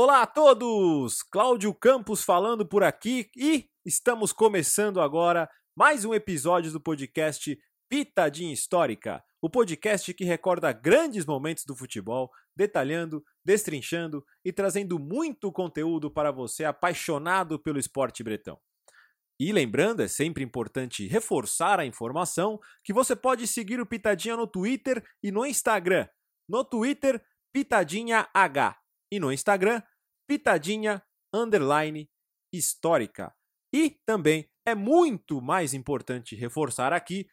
Olá a todos! Cláudio Campos falando por aqui e estamos começando agora mais um episódio do podcast Pitadinha Histórica, o podcast que recorda grandes momentos do futebol, detalhando, destrinchando e trazendo muito conteúdo para você apaixonado pelo esporte bretão. E lembrando, é sempre importante reforçar a informação que você pode seguir o Pitadinha no Twitter e no Instagram. No Twitter, Pitadinha H e no Instagram, Pitadinha Underline Histórica. E também é muito mais importante reforçar aqui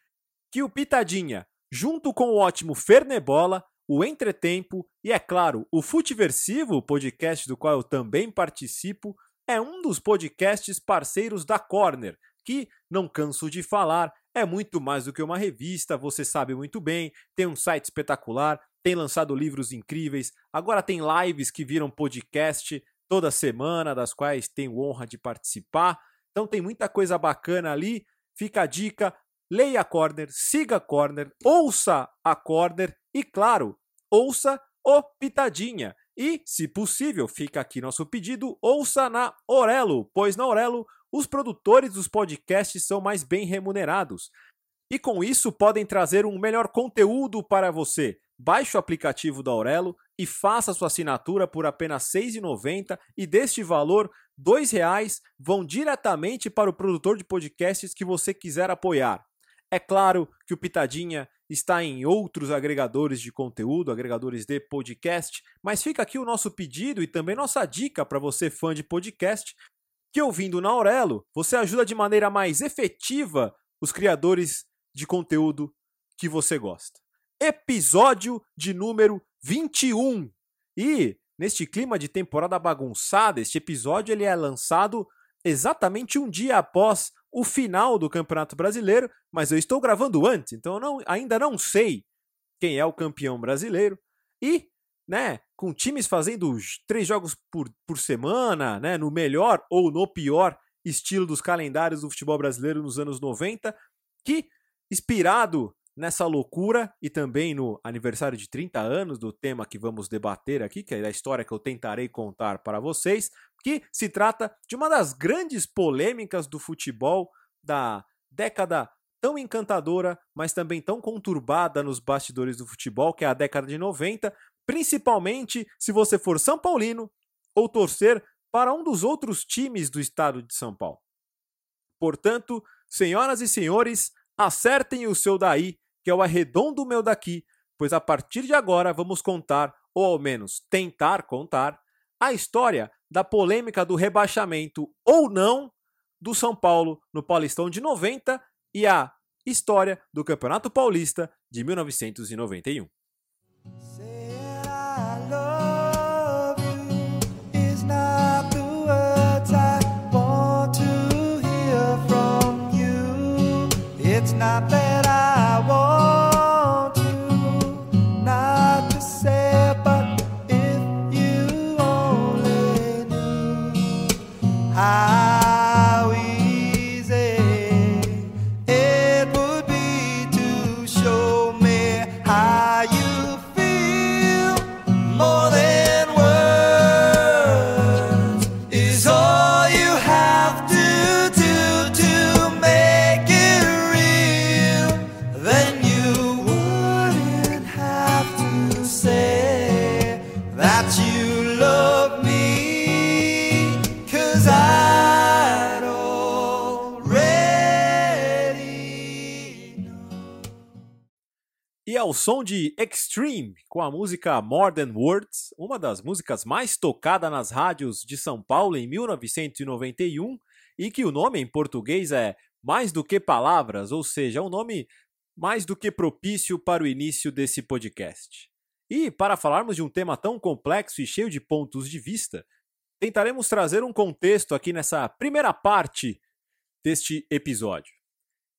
que o Pitadinha, junto com o ótimo Fernebola, o Entretempo e, é claro, o Futeversivo, o podcast do qual eu também participo, é um dos podcasts parceiros da Corner, que, não canso de falar, é muito mais do que uma revista, você sabe muito bem, tem um site espetacular, tem lançado livros incríveis, agora tem lives que viram podcast toda semana, das quais tenho honra de participar. Então tem muita coisa bacana ali. Fica a dica, leia a Corner, siga a Corner, ouça a Corner e, claro, ouça o Pitadinha. E, se possível, fica aqui nosso pedido, ouça na Orelo, pois na Orelo os produtores dos podcasts são mais bem remunerados. E com isso podem trazer um melhor conteúdo para você. Baixe o aplicativo da Aurelo e faça sua assinatura por apenas R$ 6,90 e deste valor, R$ 2,00 vão diretamente para o produtor de podcasts que você quiser apoiar. É claro que o Pitadinha está em outros agregadores de conteúdo, agregadores de podcast, mas fica aqui o nosso pedido e também nossa dica para você fã de podcast, que ouvindo na Aurelo, você ajuda de maneira mais efetiva os criadores de conteúdo que você gosta. Episódio de número 21. E neste clima de temporada bagunçada, este episódio ele é lançado exatamente um dia após o final do Campeonato Brasileiro, mas eu estou gravando antes, então eu não, ainda não sei quem é o campeão brasileiro. E, né, com times fazendo três jogos por, por semana, né, no melhor ou no pior estilo dos calendários do futebol brasileiro nos anos 90, que, inspirado nessa loucura e também no aniversário de 30 anos do tema que vamos debater aqui, que é a história que eu tentarei contar para vocês, que se trata de uma das grandes polêmicas do futebol da década tão encantadora, mas também tão conturbada nos bastidores do futebol, que é a década de 90, principalmente se você for São Paulino ou torcer para um dos outros times do estado de São Paulo. Portanto, senhoras e senhores, acertem o seu daí, que o arredondo meu daqui, pois a partir de agora vamos contar, ou ao menos tentar contar, a história da polêmica do rebaixamento ou não do São Paulo no Paulistão de 90 e a história do Campeonato Paulista de 1991. Ao som de Extreme, com a música More Than Words, uma das músicas mais tocadas nas rádios de São Paulo em 1991, e que o nome em português é Mais do que Palavras, ou seja, um nome mais do que propício para o início desse podcast. E para falarmos de um tema tão complexo e cheio de pontos de vista, tentaremos trazer um contexto aqui nessa primeira parte deste episódio.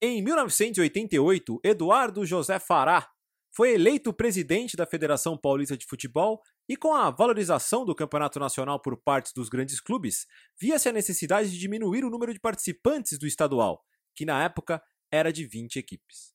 Em 1988, Eduardo José Fará foi eleito presidente da Federação Paulista de Futebol e, com a valorização do campeonato nacional por parte dos grandes clubes, via-se a necessidade de diminuir o número de participantes do estadual, que na época era de 20 equipes.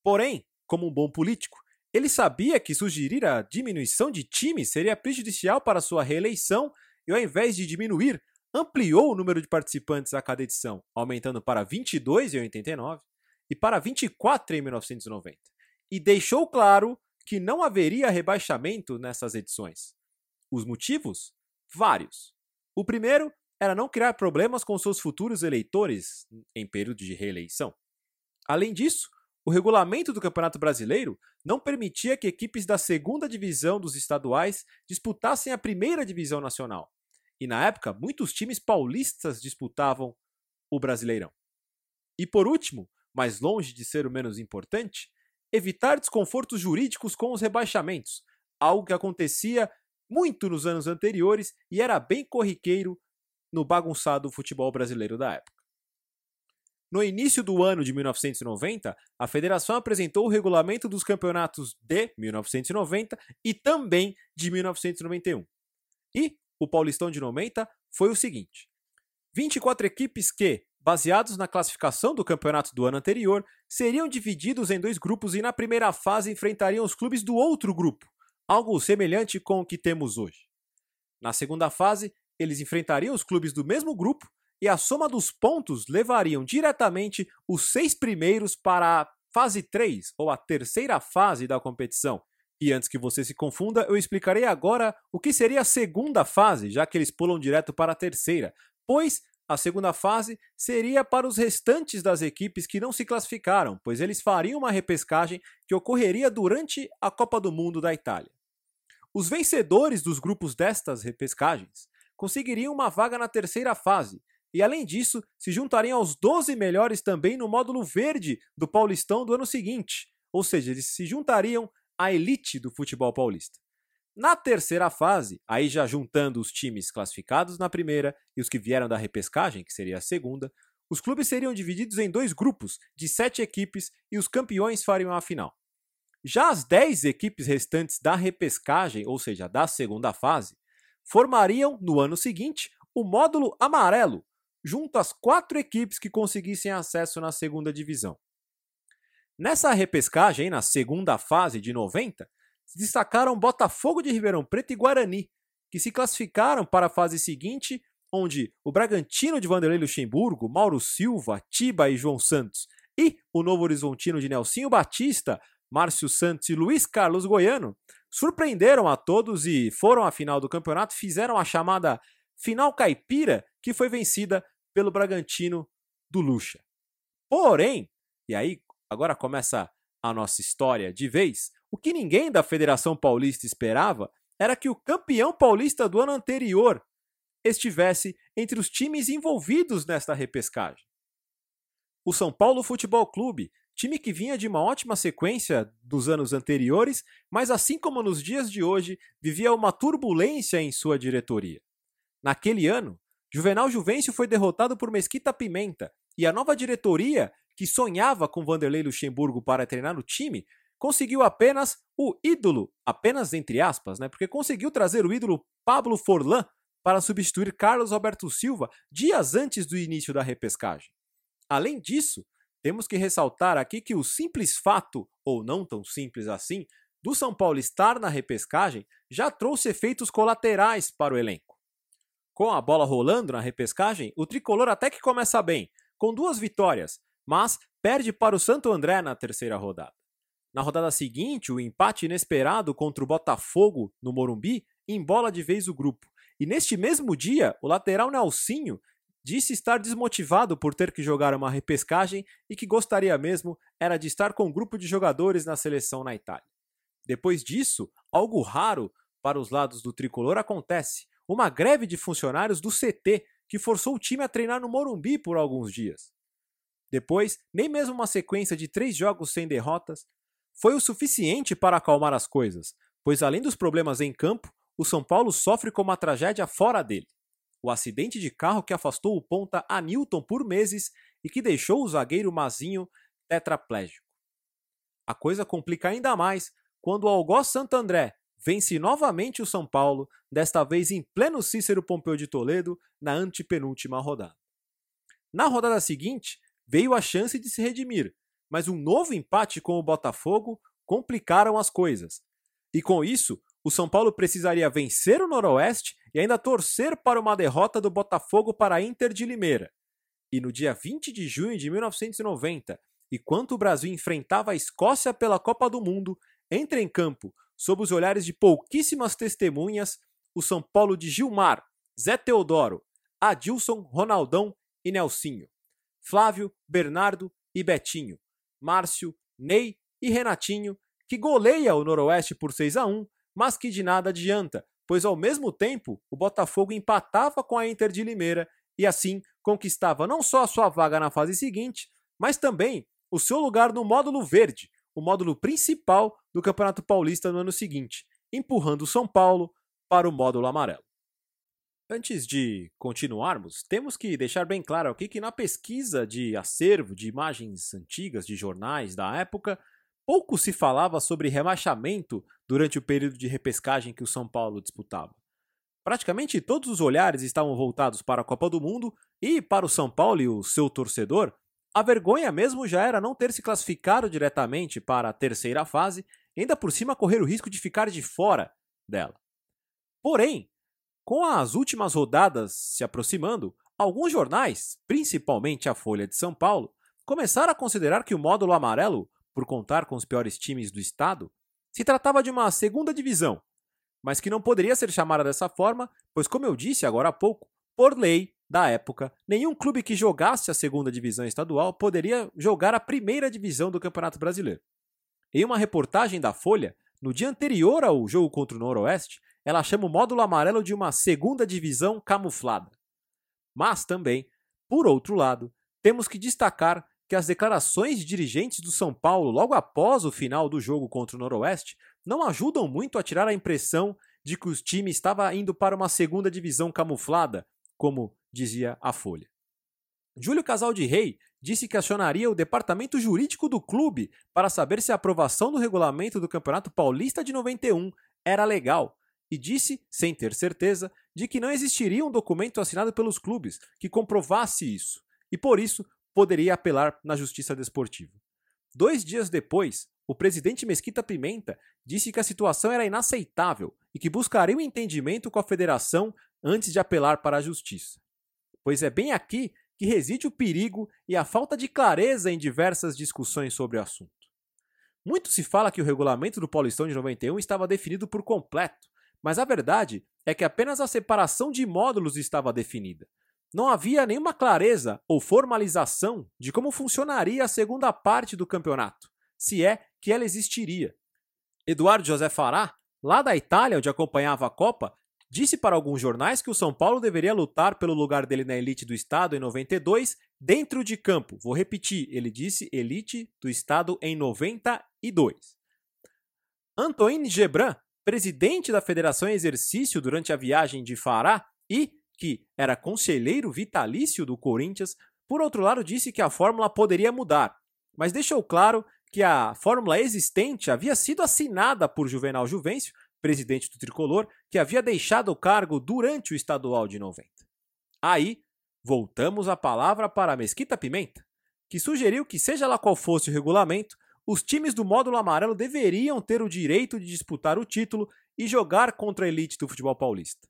Porém, como um bom político, Ele sabia que sugerir a diminuição de times seria prejudicial para sua reeleição e, ao invés de diminuir, ampliou o número de participantes a cada edição, aumentando para 22 em 89 e para 24 em 1990, e deixou claro que não haveria rebaixamento nessas edições. Os motivos? Vários. O primeiro era não criar problemas com seus futuros eleitores em período de reeleição. Além disso, o regulamento do Campeonato Brasileiro não permitia que equipes da segunda divisão dos estaduais disputassem a primeira divisão nacional. E na época, muitos times paulistas disputavam o Brasileirão. E por último, mais longe de ser o menos importante, evitar desconfortos jurídicos com os rebaixamentos, algo que acontecia muito nos anos anteriores e era bem corriqueiro no bagunçado futebol brasileiro da época. No início do ano de 1990, a federação apresentou o regulamento dos campeonatos de 1990 e também de 1991. E o Paulistão de 90 foi o seguinte: 24 equipes que, baseados na classificação do campeonato do ano anterior, seriam divididos em dois grupos e na primeira fase enfrentariam os clubes do outro grupo, algo semelhante com o que temos hoje. Na segunda fase, eles enfrentariam os clubes do mesmo grupo e a soma dos pontos levariam diretamente os seis primeiros para a fase 3, ou a terceira fase da competição. E antes que você se confunda, eu explicarei agora o que seria a segunda fase, já que eles pulam direto para a terceira, pois a segunda fase seria para os restantes das equipes que não se classificaram, pois eles fariam uma repescagem que ocorreria durante a Copa do Mundo da Itália. Os vencedores dos grupos destas repescagens conseguiriam uma vaga na terceira fase, e além disso, se juntariam aos 12 melhores também no módulo verde do Paulistão do ano seguinte, ou seja, eles se juntariam à elite do futebol paulista. Na terceira fase, aí já juntando os times classificados na primeira e os que vieram da repescagem, que seria a segunda, os clubes seriam divididos em dois grupos de sete equipes e os campeões fariam a final. Já as dez equipes restantes da repescagem, ou seja, da segunda fase, formariam, no ano seguinte, o módulo amarelo, junto às quatro equipes que conseguissem acesso na segunda divisão. Nessa repescagem, na segunda fase de 90, destacaram Botafogo de Ribeirão Preto e Guarani, que se classificaram para a fase seguinte, onde o Bragantino de Vanderlei Luxemburgo, Mauro Silva, Tiba e João Santos e o Novo Horizontino de Nelsinho Batista, Márcio Santos e Luiz Carlos Goiano surpreenderam a todos e foram à final do campeonato, fizeram a chamada final caipira, que foi vencida pelo Bragantino do Lucha. Porém, e aí agora começa a nossa história de vez, o que ninguém da Federação Paulista esperava era que o campeão paulista do ano anterior estivesse entre os times envolvidos nesta repescagem. O São Paulo Futebol Clube time que vinha de uma ótima sequência dos anos anteriores, mas assim como nos dias de hoje, vivia uma turbulência em sua diretoria. Naquele ano, Juvenal Juvencio foi derrotado por Mesquita Pimenta e a nova diretoria, que sonhava com Vanderlei Luxemburgo para treinar o time, conseguiu apenas o ídolo, apenas entre aspas, né? Porque conseguiu trazer o ídolo Pablo Forlan para substituir Carlos Roberto Silva dias antes do início da repescagem. Além disso, temos que ressaltar aqui que o simples fato, ou não tão simples assim, do São Paulo estar na repescagem já trouxe efeitos colaterais para o elenco. Com a bola rolando na repescagem, o tricolor até que começa bem, com duas vitórias, mas perde para o Santo André na terceira rodada. Na rodada seguinte, o empate inesperado contra o Botafogo no Morumbi embola de vez o grupo. E neste mesmo dia, o lateral Nelsinho disse estar desmotivado por ter que jogar uma repescagem e que gostaria mesmo era de estar com um grupo de jogadores na seleção na Itália. Depois disso, algo raro para os lados do tricolor acontece: uma greve de funcionários do CT que forçou o time a treinar no Morumbi por alguns dias. Depois, nem mesmo uma sequência de três jogos sem derrotas foi o suficiente para acalmar as coisas, pois além dos problemas em campo, o São Paulo sofre com uma tragédia fora dele o acidente de carro que afastou o ponta Anilton por meses e que deixou o zagueiro Mazinho tetraplégico. A coisa complica ainda mais quando o Algoz Santo André vence novamente o São Paulo, desta vez em pleno Cícero Pompeu de Toledo, na antepenúltima rodada. Na rodada seguinte, veio a chance de se redimir, mas um novo empate com o Botafogo complicaram as coisas. E com isso, o São Paulo precisaria vencer o Noroeste e ainda torcer para uma derrota do Botafogo para a Inter de Limeira. E no dia 20 de junho de 1990, enquanto o Brasil enfrentava a Escócia pela Copa do Mundo, entra em campo, sob os olhares de pouquíssimas testemunhas, o São Paulo de Gilmar, Zé Teodoro, Adilson, Ronaldão e Nelsinho, Flávio, Bernardo e Betinho, Márcio, Ney e Renatinho, que goleia o Noroeste por 6 a 1, mas que de nada adianta, pois ao mesmo tempo o Botafogo empatava com a Inter de Limeira e assim conquistava não só a sua vaga na fase seguinte, mas também o seu lugar no módulo verde, o módulo principal do Campeonato Paulista no ano seguinte, empurrando o São Paulo para o módulo amarelo. Antes de continuarmos, temos que deixar bem claro aqui que na pesquisa de acervo de imagens antigas de jornais da época, pouco se falava sobre rebaixamento durante o período de repescagem que o São Paulo disputava. Praticamente todos os olhares estavam voltados para a Copa do Mundo e para o São Paulo e o seu torcedor, a vergonha mesmo já era não ter se classificado diretamente para a terceira fase, ainda por cima correr o risco de ficar de fora dela. Porém, com as últimas rodadas se aproximando, alguns jornais, principalmente a Folha de São Paulo, começaram a considerar que o módulo amarelo, por contar com os piores times do estado, se tratava de uma segunda divisão, mas que não poderia ser chamada dessa forma, pois, como eu disse agora há pouco, por lei da época, nenhum clube que jogasse a segunda divisão estadual poderia jogar a primeira divisão do Campeonato Brasileiro. Em uma reportagem da Folha, no dia anterior ao jogo contra o Noroeste, ela chama o módulo amarelo de uma segunda divisão camuflada. Mas também, por outro lado, temos que destacar que as declarações de dirigentes do São Paulo logo após o final do jogo contra o Noroeste não ajudam muito a tirar a impressão de que o time estava indo para uma segunda divisão camuflada, como dizia a Folha. Júlio Casal de Rei disse que acionaria o departamento jurídico do clube para saber se a aprovação do regulamento do Campeonato Paulista de 91 era legal e disse, sem ter certeza, de que não existiria um documento assinado pelos clubes que comprovasse isso e por isso poderia apelar na Justiça Desportiva. Dois dias depois, o presidente Mesquita Pimenta disse que a situação era inaceitável e que buscaria um entendimento com a federação antes de apelar para a justiça pois é bem aqui que reside o perigo e a falta de clareza em diversas discussões sobre o assunto. Muito se fala que o regulamento do Paulistão de 91 estava definido por completo, mas a verdade é que apenas a separação de módulos estava definida. Não havia nenhuma clareza ou formalização de como funcionaria a segunda parte do campeonato, se é que ela existiria. Eduardo José Fará, lá da Itália, onde acompanhava a Copa, disse para alguns jornais que o São Paulo deveria lutar pelo lugar dele na elite do estado em 92, dentro de campo. Vou repetir, ele disse elite do estado em 92. Antoine Gebran, presidente da Federação em Exercício durante a viagem de Fará e que era conselheiro vitalício do Corinthians, por outro lado, disse que a fórmula poderia mudar, mas deixou claro que a fórmula existente havia sido assinada por Juvenal Juvencio presidente do tricolor, que havia deixado o cargo durante o estadual de 90. Aí, voltamos a palavra para a Mesquita Pimenta, que sugeriu que, seja lá qual fosse o regulamento, os times do módulo amarelo deveriam ter o direito de disputar o título e jogar contra a elite do futebol paulista.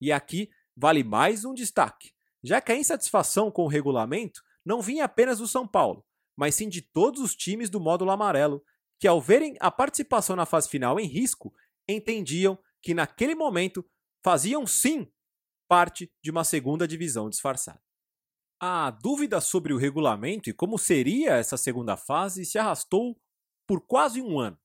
E aqui vale mais um destaque, já que a insatisfação com o regulamento não vinha apenas do São Paulo, mas sim de todos os times do módulo amarelo, que ao verem a participação na fase final em risco, entendiam que naquele momento faziam sim parte de uma segunda divisão disfarçada. A dúvida sobre o regulamento e como seria essa segunda fase se arrastou por quase um ano.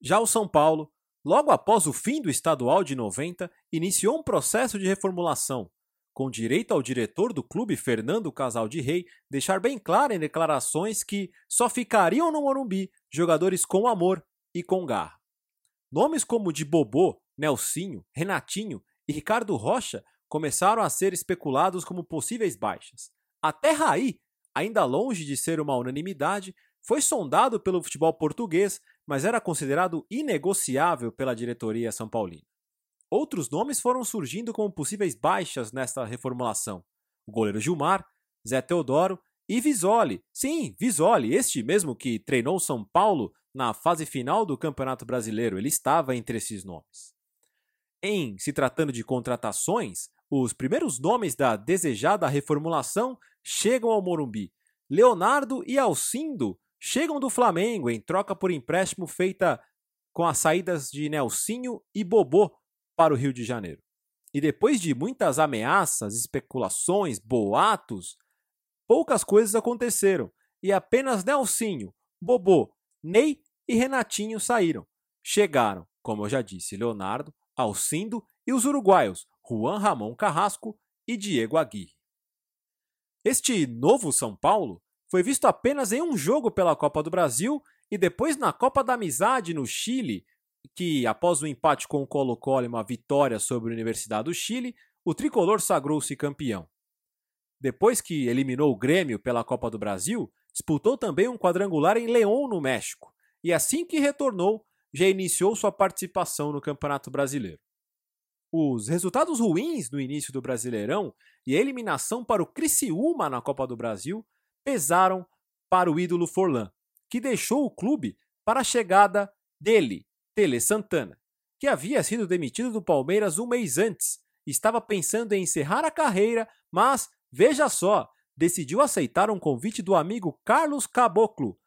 Já o São Paulo, logo após o fim do estadual de 90, iniciou um processo de reformulação, com direito ao diretor do clube, Fernando Casal de Rei, deixar bem claro em declarações que só ficariam no Morumbi jogadores com amor e com garra. Nomes como de Bobô, Nelsinho, Renatinho e Ricardo Rocha começaram a ser especulados como possíveis baixas. Até Raí, ainda longe de ser uma unanimidade, foi sondado pelo futebol português, mas era considerado inegociável pela diretoria são paulina. Outros nomes foram surgindo como possíveis baixas nesta reformulação. O goleiro Gilmar, Zé Teodoro e Visoli. Sim, Visoli, este mesmo que treinou São Paulo na fase final do Campeonato Brasileiro, ele estava entre esses nomes. Em se tratando de contratações, os primeiros nomes da desejada reformulação chegam ao Morumbi. Leonardo e Alcindo chegam do Flamengo em troca por empréstimo feita com as saídas de Nelsinho e Bobô para o Rio de Janeiro. E depois de muitas ameaças, especulações, boatos, poucas coisas aconteceram e apenas Nelsinho, Bobô, Ney e Renatinho saíram. Chegaram, como eu já disse, Leonardo, Alcindo e os uruguaios Juan Ramon Carrasco e Diego Aguirre. Este novo São Paulo foi visto apenas em um jogo pela Copa do Brasil e depois na Copa da Amizade no Chile, que após o um empate com o Colo-Colo e uma vitória sobre a Universidade do Chile, o tricolor sagrou-se campeão. Depois que eliminou o Grêmio pela Copa do Brasil, disputou também um quadrangular em León, no México, e assim que retornou, já iniciou sua participação no Campeonato Brasileiro. Os resultados ruins no início do Brasileirão e a eliminação para o Criciúma na Copa do Brasil pesaram para o ídolo Forlan, que deixou o clube para a chegada dele, Tele Santana, que havia sido demitido do Palmeiras um mês antes estava pensando em encerrar a carreira, mas, veja só, decidiu aceitar um convite do amigo Carlos Caboclo.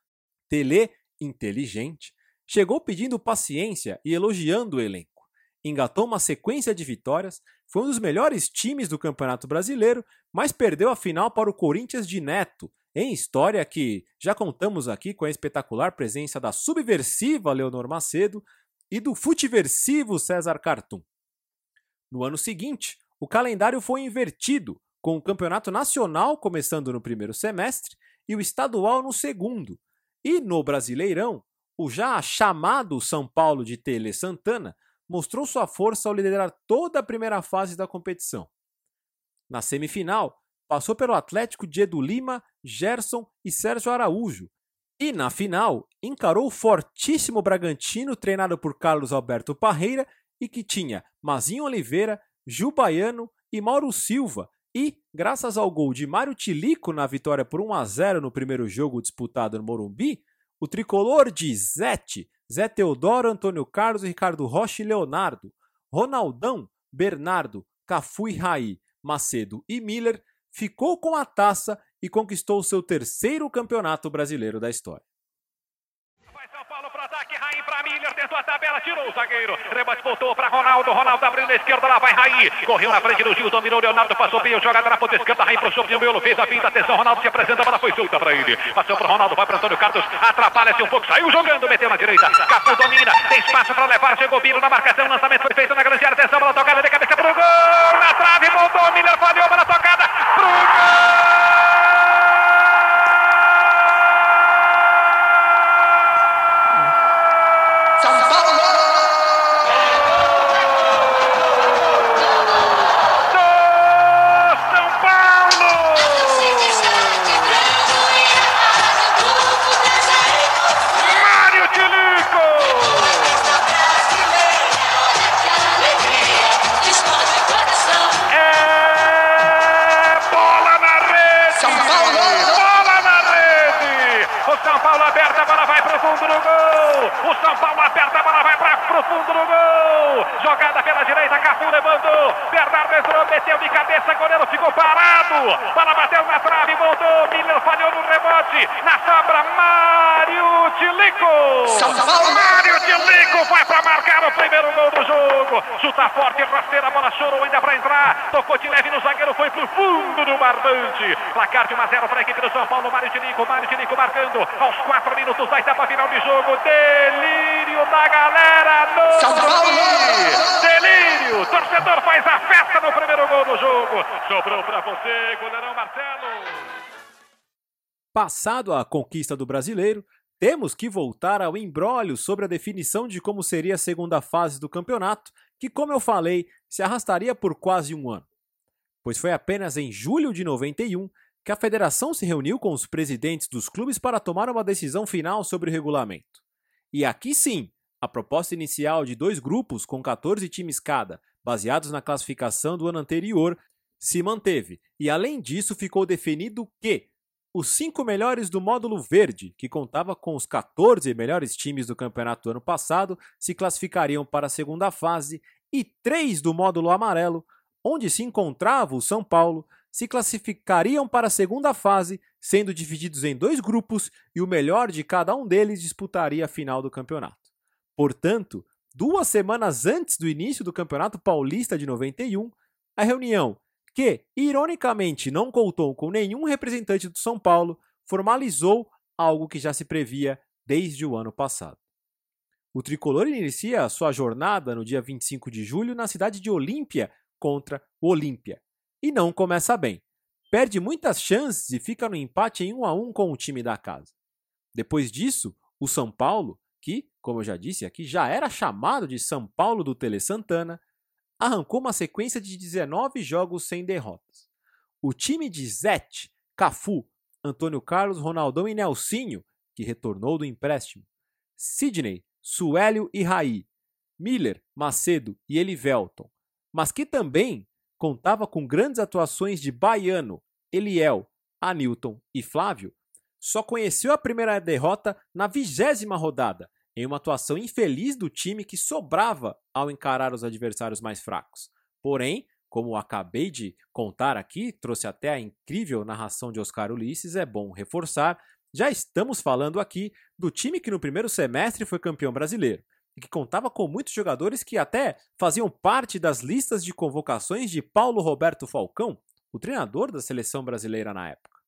Tele, inteligente, chegou pedindo paciência e elogiando o elenco engatou uma sequência de vitórias, foi um dos melhores times do Campeonato Brasileiro, mas perdeu a final para o Corinthians de Neto, em história que já contamos aqui com a espetacular presença da subversiva Leonor Macedo e do futiversivo César Cartum. No ano seguinte, o calendário foi invertido, com o Campeonato Nacional começando no primeiro semestre e o estadual no segundo. E no Brasileirão, o já chamado São Paulo de Tele Santana mostrou sua força ao liderar toda a primeira fase da competição. Na semifinal, passou pelo Atlético de Edu Lima, Gerson e Sérgio Araújo. E na final, encarou o fortíssimo Bragantino, treinado por Carlos Alberto Parreira, e que tinha Mazinho Oliveira, Gil Baiano e Mauro Silva. E, graças ao gol de Mário Tilico na vitória por 1 a 0 no primeiro jogo disputado no Morumbi, o tricolor de Zete Zé Teodoro, Antônio Carlos, Ricardo Rocha e Leonardo, Ronaldão, Bernardo, Cafu e Raí, Macedo e Miller ficou com a taça e conquistou seu terceiro campeonato brasileiro da história Raí para Miller, tentou a tabela, tirou o zagueiro. Rebate voltou para Ronaldo, Ronaldo abriu na esquerda, lá vai Raí. Correu na frente do Gil, dominou Leonardo, passou bem, jogada na ponta esquerda, Raí pro de miolo, fez a pinta, atenção, Ronaldo se apresenta, a bola foi solta para ele. Passou para Ronaldo, vai para Antônio Carlos, atrapalha-se um pouco, saiu jogando, meteu na direita. Capu domina, tem espaço para levar, chegou Biro na marcação, lançamento foi feito na grande área, atenção, bola tocada de cabeça pro gol, na trave, voltou, Miller falhou, bola tocada aperta, a bola vai pro fundo do gol. O São Paulo aperta, a bola vai pra, pro fundo do gol. Jogada pela direita, Cafu levantou. Bernardo entrou, meteu de cabeça, goleiro ficou parado. Bola bateu na trave, voltou. Miller falhou no rebote. Na sobra, Mário Tilly chuta forte, rasteira, a bola chorou ainda para entrar, tocou de leve no zagueiro, foi pro fundo do barbante. Placar de 1 a 0 para a equipe do São Paulo, Mário Tinico, Mário Tinico marcando aos 4 minutos da etapa final de jogo. Delírio da galera no São Paulo! Delírio! Torcedor faz a festa no primeiro gol do jogo. Sobrou para você, goleirão Marcelo. Passado a conquista do brasileiro, temos que voltar ao embrólio sobre a definição de como seria a segunda fase do campeonato, que, como eu falei, se arrastaria por quase um ano. Pois foi apenas em julho de 91 que a federação se reuniu com os presidentes dos clubes para tomar uma decisão final sobre o regulamento. E aqui sim, a proposta inicial de dois grupos com 14 times cada, baseados na classificação do ano anterior, se manteve, e além disso ficou definido que os cinco melhores do módulo verde, que contava com os 14 melhores times do campeonato do ano passado, se classificariam para a segunda fase, e três do módulo amarelo, onde se encontrava o São Paulo, se classificariam para a segunda fase, sendo divididos em dois grupos e o melhor de cada um deles disputaria a final do campeonato. Portanto, duas semanas antes do início do Campeonato Paulista de 91, a reunião que, ironicamente, não contou com nenhum representante do São Paulo, formalizou algo que já se previa desde o ano passado. O tricolor inicia sua jornada no dia 25 de julho na cidade de Olímpia contra o Olímpia. E não começa bem. Perde muitas chances e fica no empate em 1 a 1 com o time da casa. Depois disso, o São Paulo, que, como eu já disse aqui, já era chamado de São Paulo do Tele Santana, arrancou uma sequência de 19 jogos sem derrotas. O time de Zete, Cafu, Antônio Carlos, Ronaldão e Nelsinho, que retornou do empréstimo, Sidney, Suélio e Raí, Miller, Macedo e Elivelton, mas que também contava com grandes atuações de Baiano, Eliel, Anilton e Flávio, só conheceu a primeira derrota na vigésima rodada, em uma atuação infeliz do time que sobrava ao encarar os adversários mais fracos. Porém, como acabei de contar aqui, trouxe até a incrível narração de Oscar Ulisses, é bom reforçar, já estamos falando aqui do time que no primeiro semestre foi campeão brasileiro e que contava com muitos jogadores que até faziam parte das listas de convocações de Paulo Roberto Falcão, o treinador da seleção brasileira na época.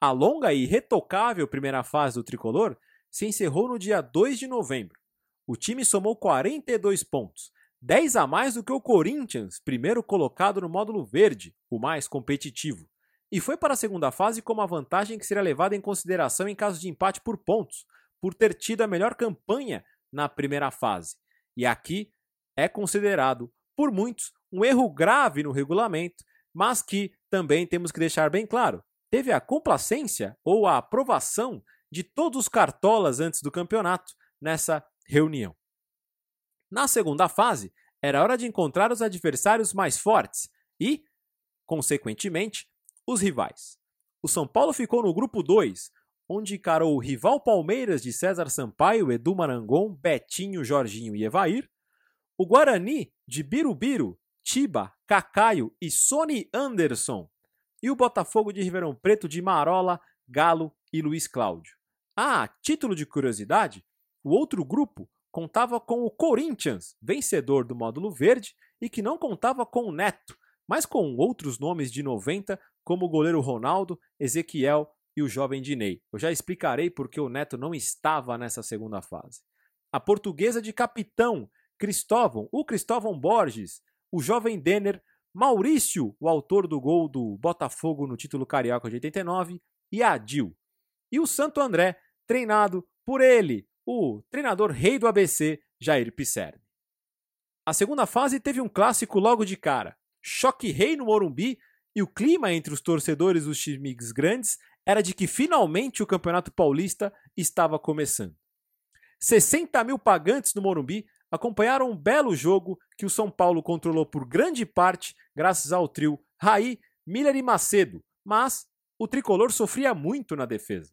A longa e irretocável primeira fase do tricolor se encerrou no dia 2 de novembro. O time somou 42 pontos, 10 a mais do que o Corinthians, primeiro colocado no módulo verde, o mais competitivo. E foi para a segunda fase com uma vantagem que seria levada em consideração em caso de empate por pontos, por ter tido a melhor campanha na primeira fase. E aqui é considerado, por muitos, um erro grave no regulamento, mas que também temos que deixar bem claro: teve a complacência ou a aprovação de todos os cartolas antes do campeonato nessa reunião. Na segunda fase, era hora de encontrar os adversários mais fortes e, consequentemente, os rivais. O São Paulo ficou no grupo 2, onde encarou o rival Palmeiras de César Sampaio, Edu Marangon, Betinho, Jorginho e Evair, o Guarani de Birubiru, Tiba, Cacaio e Sony Anderson, e o Botafogo de Ribeirão Preto de Marola, Galo e Luiz Cláudio. Ah, título de curiosidade, o outro grupo contava com o Corinthians, vencedor do módulo verde, e que não contava com o Neto, mas com outros nomes de 90, como o goleiro Ronaldo, Ezequiel e o jovem Dinei. Eu já explicarei porque o Neto não estava nessa segunda fase. A portuguesa de capitão, Cristóvão, o Cristóvão Borges, o jovem Denner, Maurício, o autor do gol do Botafogo no título carioca de 89, e Adil. E o Santo André, treinado por ele, o treinador rei do ABC, Jair Pisserni. A segunda fase teve um clássico logo de cara. Choque rei no Morumbi e o clima entre os torcedores dos times grandes era de que finalmente o Campeonato Paulista estava começando. 60 mil pagantes no Morumbi acompanharam um belo jogo que o São Paulo controlou por grande parte graças ao trio Raí, Miller e Macedo, mas o tricolor sofria muito na defesa.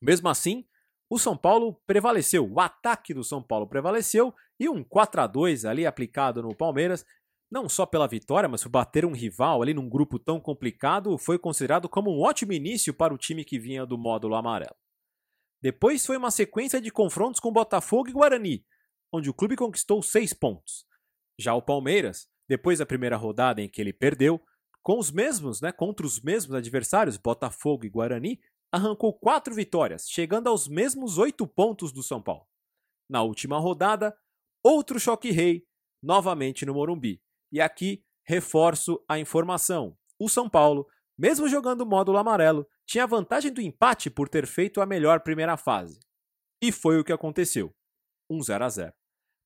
Mesmo assim, o São Paulo prevaleceu, o ataque do São Paulo prevaleceu e um 4 a 2 ali aplicado no Palmeiras, não só pela vitória, mas por bater um rival ali num grupo tão complicado, foi considerado como um ótimo início para o time que vinha do módulo amarelo. Depois foi uma sequência de confrontos com Botafogo e Guarani, onde o clube conquistou seis pontos. Já o Palmeiras, depois da primeira rodada em que ele perdeu, com os mesmos, né, contra os mesmos adversários, Botafogo e Guarani, arrancou quatro vitórias, chegando aos mesmos oito pontos do São Paulo. Na última rodada, outro choque rei, novamente no Morumbi. E aqui reforço a informação: o São Paulo, mesmo jogando o módulo amarelo, tinha a vantagem do empate por ter feito a melhor primeira fase. E foi o que aconteceu: um 0 a 0.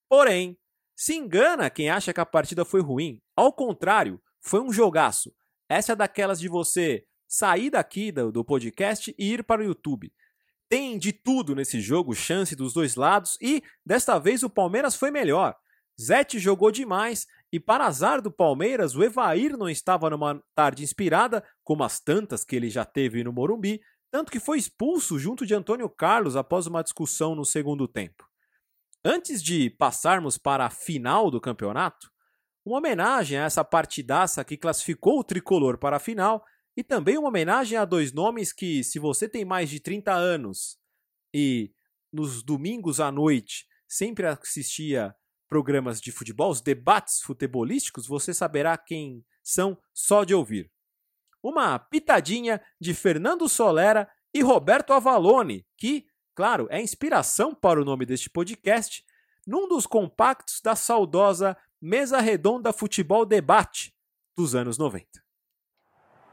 Porém, se engana quem acha que a partida foi ruim. Ao contrário, foi um jogaço. Essa é daquelas de você sair daqui do, do podcast e ir para o YouTube. Tem de tudo nesse jogo, chance dos dois lados e desta vez o Palmeiras foi melhor. Zete jogou demais e, para azar do Palmeiras, o Evair não estava numa tarde inspirada, como as tantas que ele já teve no Morumbi, tanto que foi expulso junto de Antônio Carlos após uma discussão no segundo tempo. Antes de passarmos para a final do campeonato, uma homenagem a essa partidaça que classificou o tricolor para a final e também uma homenagem a dois nomes que, se você tem mais de 30 anos e nos domingos à noite sempre assistia programas de futebol, os debates futebolísticos, você saberá quem são só de ouvir. Uma pitadinha de Fernando Solera e Roberto Avalone, que, claro, é inspiração para o nome deste podcast, num dos compactos da saudosa Mesa Redonda Futebol Debate dos anos 90.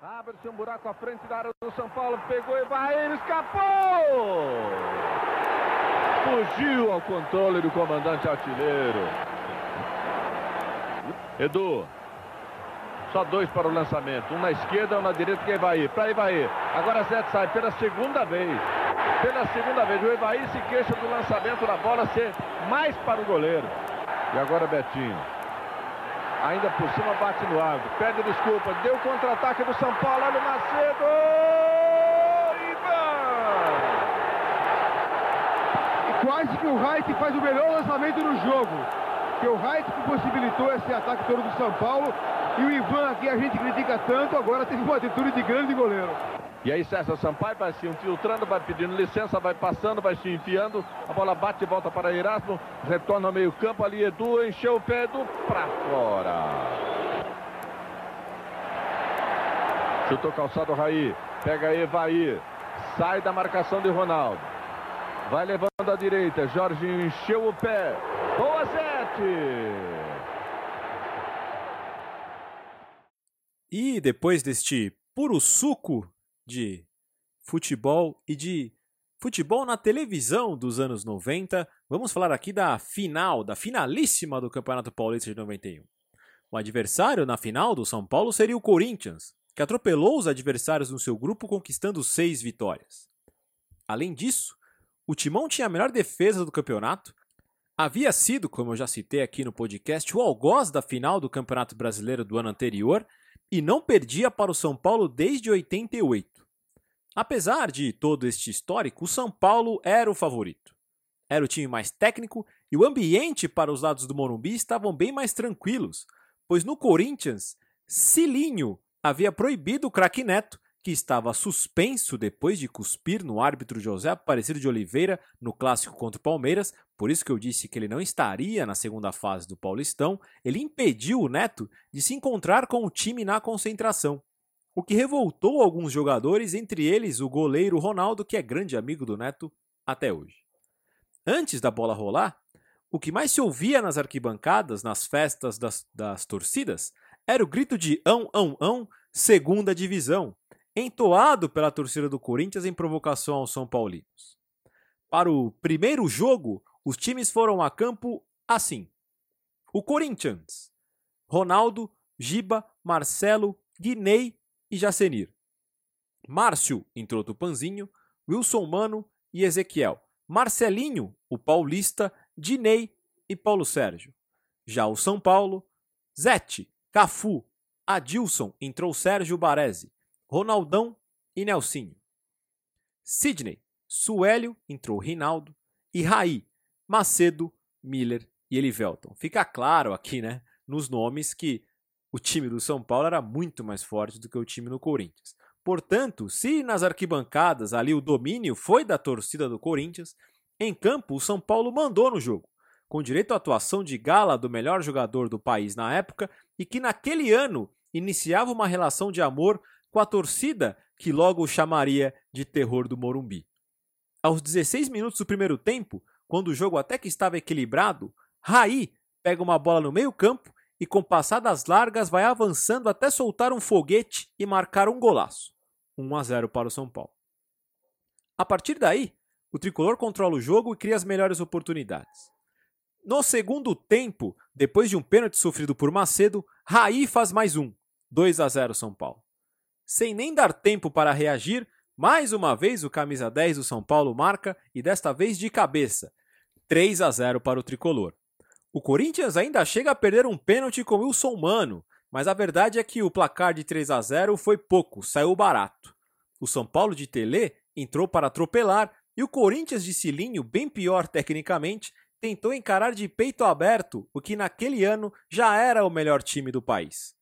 Abre-se um buraco à frente da área do São Paulo, pegou e vai, ele escapou! Fugiu ao controle do comandante artilheiro. Edu. Só dois para o lançamento. Um na esquerda, um na direita que vai ir. Para Ivaí. Agora Zé sai pela segunda vez. Pela segunda vez. O Ivaí se queixa do lançamento da bola ser mais para o goleiro. E agora Betinho. Ainda por cima bate no árbitro. Pede desculpa. Deu contra-ataque do São Paulo. Olha o Macedo. quase que o Wright faz o melhor lançamento do jogo. Que o Wright que possibilitou esse ataque todo do São Paulo. E o Ivan, aqui a gente critica tanto, agora teve uma atitude de grande goleiro. E aí César Sampaio vai se infiltrando, vai pedindo licença, vai passando, vai se enfiando. A bola bate e volta para Erasmo. Retorna ao meio campo ali, Edu encheu o pé, Edu para fora. Chutou calçado Raí. Pega Evaí. Sai da marcação de Ronaldo. Vai levando à direita. Jorginho encheu o pé. Boa, Zete! E depois deste puro suco de futebol e de futebol na televisão dos anos 90, vamos falar aqui da final, da finalíssima do Campeonato Paulista de 91. O adversário na final do São Paulo seria o Corinthians, que atropelou os adversários no seu grupo conquistando seis vitórias. Além disso, o Timão tinha a melhor defesa do campeonato. Havia sido, como eu já citei aqui no podcast, o algoz da final do Campeonato Brasileiro do ano anterior e não perdia para o São Paulo desde 88. Apesar de todo este histórico, o São Paulo era o favorito. Era o time mais técnico e o ambiente para os lados do Morumbi estavam bem mais tranquilos, pois no Corinthians, Cilinho havia proibido o craque Neto que estava suspenso depois de cuspir no árbitro José Aparecido de Oliveira no clássico contra o Palmeiras, por isso que eu disse que ele não estaria na segunda fase do Paulistão, ele impediu o Neto de se encontrar com o time na concentração, o que revoltou alguns jogadores, entre eles o goleiro Ronaldo, que é grande amigo do Neto até hoje. Antes da bola rolar, o que mais se ouvia nas arquibancadas, nas festas das, das torcidas, era o grito de ão, ão, ão, segunda divisão, entoado pela torcida do Corinthians em provocação aos São Paulinos. Para o primeiro jogo, os times foram a campo assim: o Corinthians, Ronaldo, Giba, Marcelo, Guinei e Jacenir. Márcio entrou Tupanzinho, Wilson Mano e Ezequiel. Marcelinho, o paulista, Dinei e Paulo Sérgio. Já o São Paulo, Zete, Cafu, Adilson entrou Sérgio Baresi. Ronaldão e Nelsinho. Sidney, Suélio, entrou Rinaldo e Raí, Macedo, Miller e Elivelton. Fica claro aqui, né, nos nomes que o time do São Paulo era muito mais forte do que o time do Corinthians. Portanto, se nas arquibancadas ali o domínio foi da torcida do Corinthians, em campo o São Paulo mandou no jogo, com direito à atuação de gala do melhor jogador do país na época e que naquele ano iniciava uma relação de amor com a torcida que logo o chamaria de terror do Morumbi. Aos 16 minutos do primeiro tempo, quando o jogo até que estava equilibrado, Raí pega uma bola no meio-campo e, com passadas largas, vai avançando até soltar um foguete e marcar um golaço. 1 a 0 para o São Paulo. A partir daí, o tricolor controla o jogo e cria as melhores oportunidades. No segundo tempo, depois de um pênalti sofrido por Macedo, Raí faz mais um, 2 a 0 São Paulo. Sem nem dar tempo para reagir, mais uma vez o camisa 10 do São Paulo marca e desta vez de cabeça. 3 a 0 para o tricolor. O Corinthians ainda chega a perder um pênalti com Wilson Mano, mas a verdade é que o placar de 3 a 0 foi pouco, saiu barato. O São Paulo de Tele entrou para atropelar e o Corinthians de Cilinho, bem pior tecnicamente, tentou encarar de peito aberto o que naquele ano já era o melhor time do país.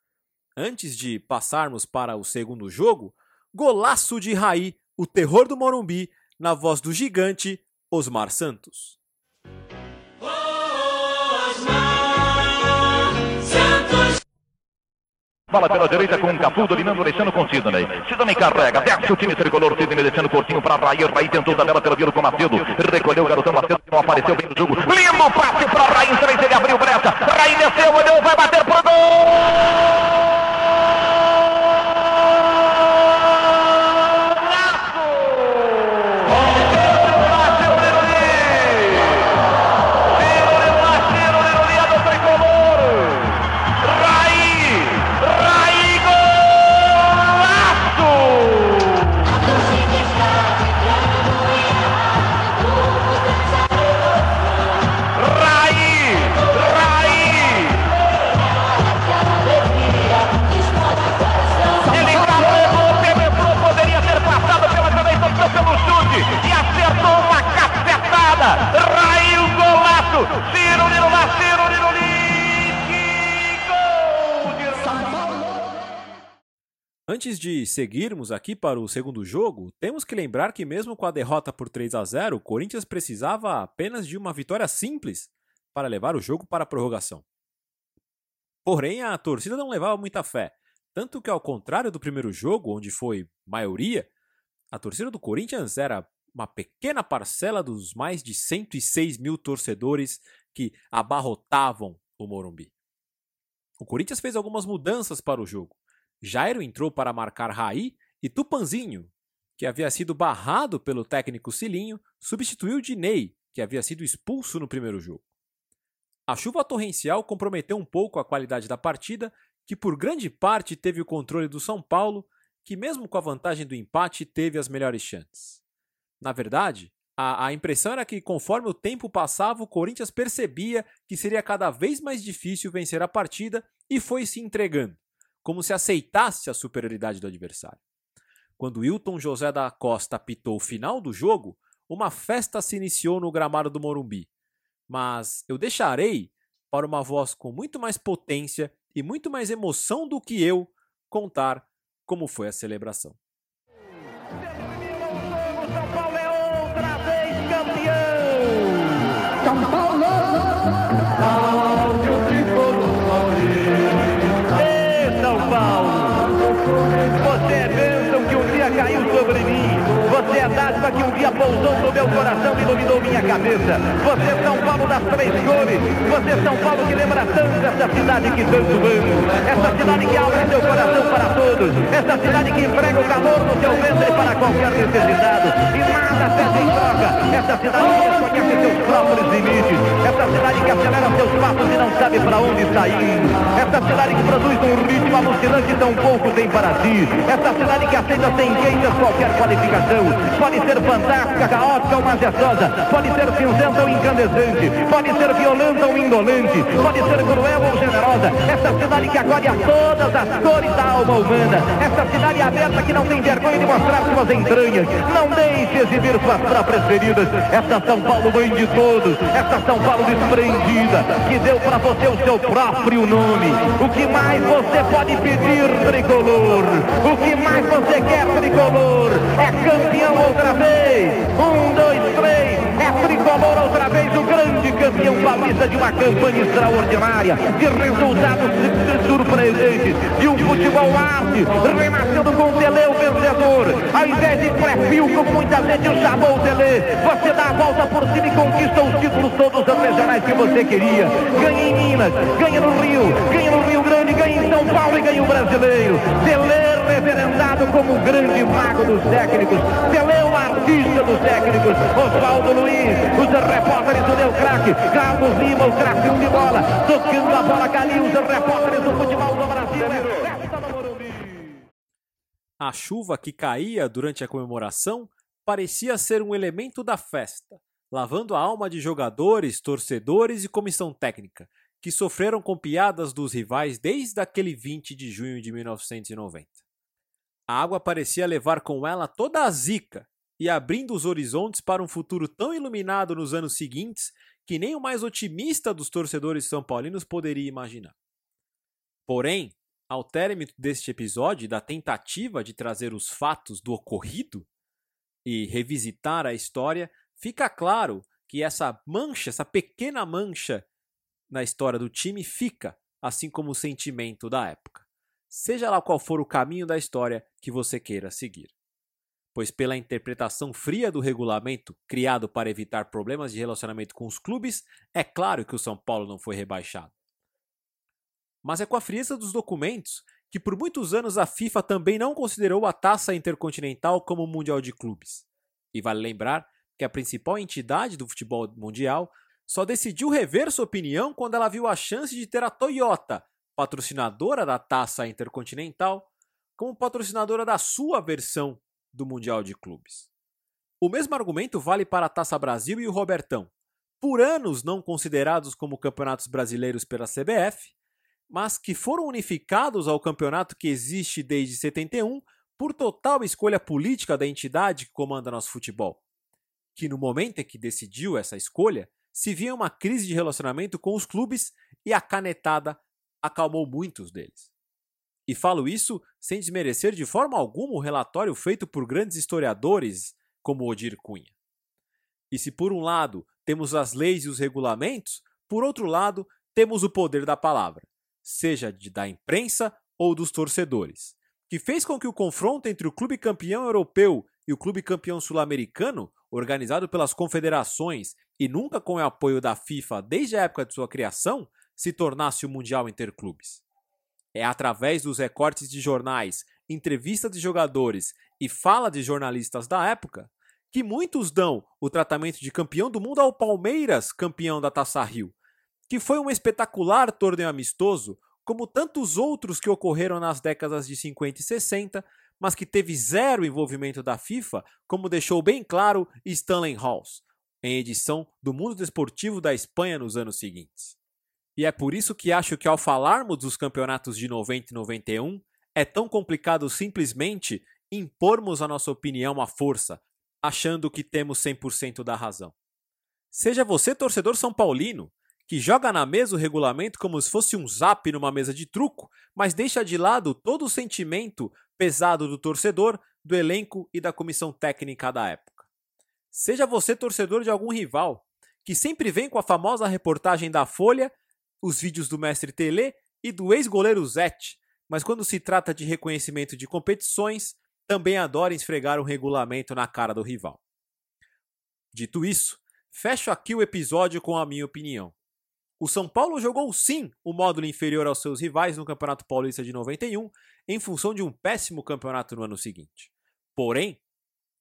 Antes de passarmos para o segundo jogo, golaço de Raí, o terror do Morumbi, na voz do gigante Osmar Santos. Bola pela direita com Cafu, dominando, deixando com Sidney. Sidney carrega, desce o time tricolor, Sidney deixando curtinho para Raí. Raí tentou tabela pelo viro com Macedo. Recolheu o garotão Macedo, não apareceu bem no jogo. Lindo passe para Raí, três, ele abriu brecha. Raí desceu, olhou, vai bater pro gol! Antes de seguirmos aqui para o segundo jogo, temos que lembrar que mesmo com a derrota por 3 a 0, o Corinthians precisava apenas de uma vitória simples para levar o jogo para a prorrogação. Porém, a torcida não levava muita fé, tanto que ao contrário do primeiro jogo, onde foi maioria, a torcida do Corinthians era uma pequena parcela dos mais de 106 mil torcedores que abarrotavam o Morumbi. O Corinthians fez algumas mudanças para o jogo. Jairo entrou para marcar Raí e Tupanzinho, que havia sido barrado pelo técnico Cilinho, substituiu Dinei, que havia sido expulso no primeiro jogo. A chuva torrencial comprometeu um pouco a qualidade da partida, que por grande parte teve o controle do São Paulo, que mesmo com a vantagem do empate teve as melhores chances. Na verdade, a, a, impressão era que, conforme o tempo passava, o Corinthians percebia que seria cada vez mais difícil vencer a partida e foi se entregando como se aceitasse a superioridade do adversário. Quando Wilton José da Costa apitou o final do jogo, uma festa se iniciou no gramado do Morumbi. Mas eu deixarei para uma voz com muito mais potência e muito mais emoção do que eu contar como foi a celebração. Pousou no meu coração e iluminou minha cabeça. Você é São Paulo das três cores. Você é São Paulo que lembra tanto essa cidade que tanto amo. Essa cidade que abre seu coração para todos. Essa cidade que emprega o calor no seu ventre para qualquer necessidade. E nada pede em troca. Essa cidade que desconhece seus próprios limites. Essa cidade que acelera seus passos e não sabe para onde sair. Essa cidade que produz um ritmo alucinante tão pouco tem para si. Essa cidade que aceita sem queixas qualquer qualificação. Pode ser fantástica, caótica ou majestosa. Pode ser cinzenta ou incandescente. Pode ser violenta ou indolente. Pode ser cruel ou generosa. Essa cidade que acolhe a todas as cores da alma humana. Essa cidade aberta que não tem vergonha de mostrar suas entranhas. Não deixe exibir suas próprias feridas. Essa São Paulo mãe de todos. Essa São Paulo desprendida. Que deu para você o seu próprio nome. O que mais você pode pedir, tricolor? O que mais você quer, tricolor? É campeão outra vez. Um, dois, três. É tricolor outra vez, o grande campeão paulista de uma campanha extraordinária, de resultados surpreendentes, de um futebol arte, renascendo com o Tele, o vencedor. Ao invés de pré-fio, muita gente o chamou o Tele, você dá a volta por cima e conquista os títulos todos os regionais que você queria. Ganha em Minas, ganha no Rio, ganha no Rio Grande, ganha em São Paulo e ganha o brasileiro. Tele reverendado como o grande mago dos técnicos, Pelé o artista dos técnicos, Oswaldo Luiz, os repórteres do Deu Craque, Carlos Lima, o craque de bola, tocando a bola, Galinho, os repórteres do futebol do Brasil, A chuva que caía durante a comemoração parecia ser um elemento da festa. lavando a alma de jogadores, torcedores e comissão técnica, que sofreram com piadas dos rivais desde aquele 20 de junho de 1990. A água parecia levar com ela toda a zica e abrindo os horizontes para um futuro tão iluminado nos anos seguintes que nem o mais otimista dos torcedores são paulinos poderia imaginar. Porém, ao término deste episódio, da tentativa de trazer os fatos do ocorrido e revisitar a história, fica claro que essa mancha, essa pequena mancha na história do time fica, assim como o sentimento da época. Seja lá qual for o caminho da história que você queira seguir. Pois, pela interpretação fria do regulamento criado para evitar problemas de relacionamento com os clubes, é claro que o São Paulo não foi rebaixado mas é com a frieza dos documentos que por muitos anos a FIFA também não considerou a taça intercontinental como Mundial de Clubes. E vale lembrar que a principal entidade do futebol mundial só decidiu rever sua opinião quando ela viu a chance de ter a Toyota, patrocinadora da taça intercontinental, como patrocinadora da sua versão do Mundial de Clubes. O mesmo argumento vale para a Taça Brasil e o Robertão, por anos não considerados como campeonatos brasileiros pela CBF, mas que foram unificados ao campeonato que existe desde 71 por total escolha política da entidade que comanda nosso futebol. Que no momento em que decidiu essa escolha, se via uma crise de relacionamento com os clubes e a canetada acalmou muitos deles. E falo isso sem desmerecer de forma alguma o relatório feito por grandes historiadores como Odir Cunha. E se por um lado temos as leis e os regulamentos, por outro lado temos o poder da palavra seja de, da imprensa ou dos torcedores, que fez com que o confronto entre o clube campeão europeu e o clube campeão sul-americano, organizado pelas confederações e nunca com o apoio da FIFA desde a época de sua criação, se tornasse o Mundial Interclubes. É através dos recortes de jornais, entrevistas de jogadores e fala de jornalistas da época que muitos dão o tratamento de campeão do mundo ao Palmeiras, campeão da Taça Rio, que foi um espetacular torneio amistoso, como tantos outros que ocorreram nas décadas de 50 e 60, mas que teve zero envolvimento da FIFA, como deixou bem claro Stanley Halls, em edição do Mundo Desportivo da Espanha nos anos seguintes. E é por isso que acho que ao falarmos dos campeonatos de 90 e 91, é tão complicado simplesmente impormos a nossa opinião à força, achando que temos 100% da razão. Seja você torcedor são paulino, que joga na mesa o regulamento como se fosse um zap numa mesa de truco, mas deixa de lado todo o sentimento pesado do torcedor, do elenco e da comissão técnica da época. Seja você torcedor de algum rival, que sempre vem com a famosa reportagem da Folha, os vídeos do mestre Tele e do ex-goleiro Zete, mas quando se trata de reconhecimento de competições, também adora esfregar um regulamento na cara do rival. Dito isso, fecho aqui o episódio com a minha opinião. O São Paulo jogou sim o módulo inferior aos seus rivais no Campeonato Paulista de 91, em função de um péssimo campeonato no ano seguinte. Porém,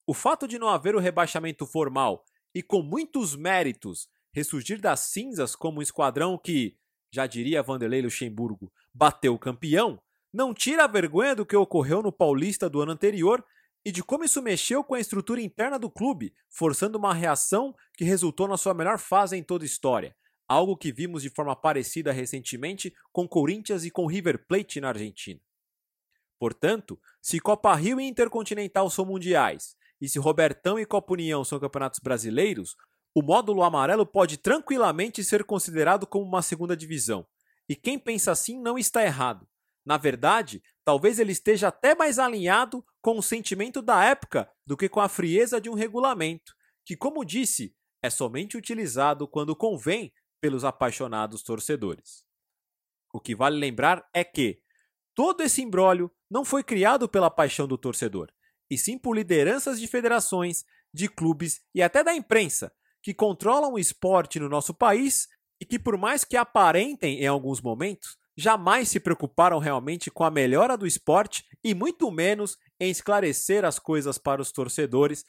o fato de não haver o rebaixamento formal e com muitos méritos ressurgir das cinzas como um esquadrão que, já diria Vanderlei Luxemburgo, bateu campeão, não tira a vergonha do que ocorreu no Paulista do ano anterior e de como isso mexeu com a estrutura interna do clube, forçando uma reação que resultou na sua melhor fase em toda a história algo que vimos de forma parecida recentemente com Corinthians e com River Plate na Argentina. Portanto, se Copa Rio e Intercontinental são mundiais, e se Robertão e Copa União são campeonatos brasileiros, o módulo amarelo pode tranquilamente ser considerado como uma segunda divisão. E quem pensa assim não está errado. Na verdade, talvez ele esteja até mais alinhado com o sentimento da época do que com a frieza de um regulamento, que, como disse, é somente utilizado quando convém pelos apaixonados torcedores. O que vale lembrar é que todo esse imbróglio não foi criado pela paixão do torcedor, e sim por lideranças de federações, de clubes e até da imprensa, que controlam o esporte no nosso país e que, por mais que aparentem em alguns momentos, jamais se preocuparam realmente com a melhora do esporte e muito menos em esclarecer as coisas para os torcedores,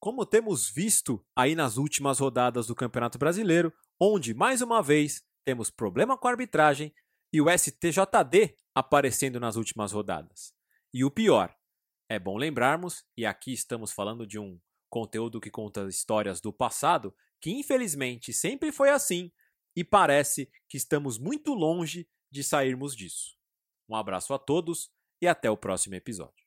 como temos visto aí nas últimas rodadas do Campeonato Brasileiro, onde, mais uma vez, temos problema com a arbitragem e o STJD aparecendo nas últimas rodadas. E o pior, é bom lembrarmos, e aqui estamos falando de um conteúdo que conta histórias do passado, que infelizmente sempre foi assim e parece que estamos muito longe de sairmos disso. Um abraço a todos e até o próximo episódio.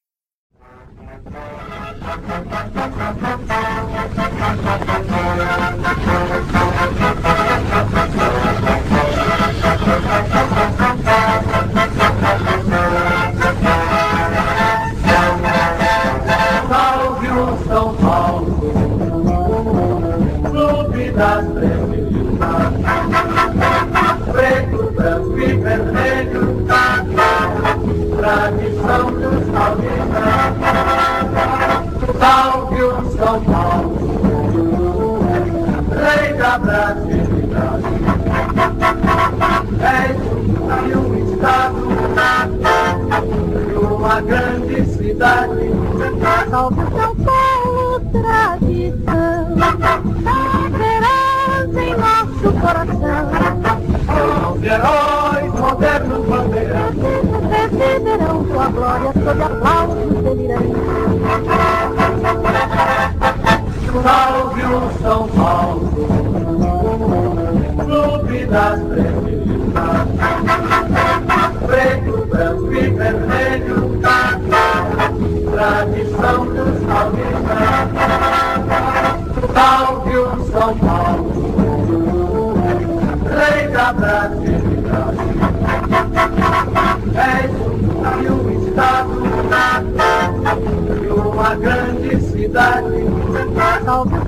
Salve das trevas, preto, branco e vermelho, tradição dos paulistas. Salve o São Paulo, rei da brasilidade, és um estado de uma grande cidade. Salve São Paulo, tradição, coração. Os heróis modernos bandeirantes. Receberão sua glória sob aplausos delirantes. Salve o São Paulo, clube das trevas, preto, branco e vermelho, tradição dos paulistas. Estado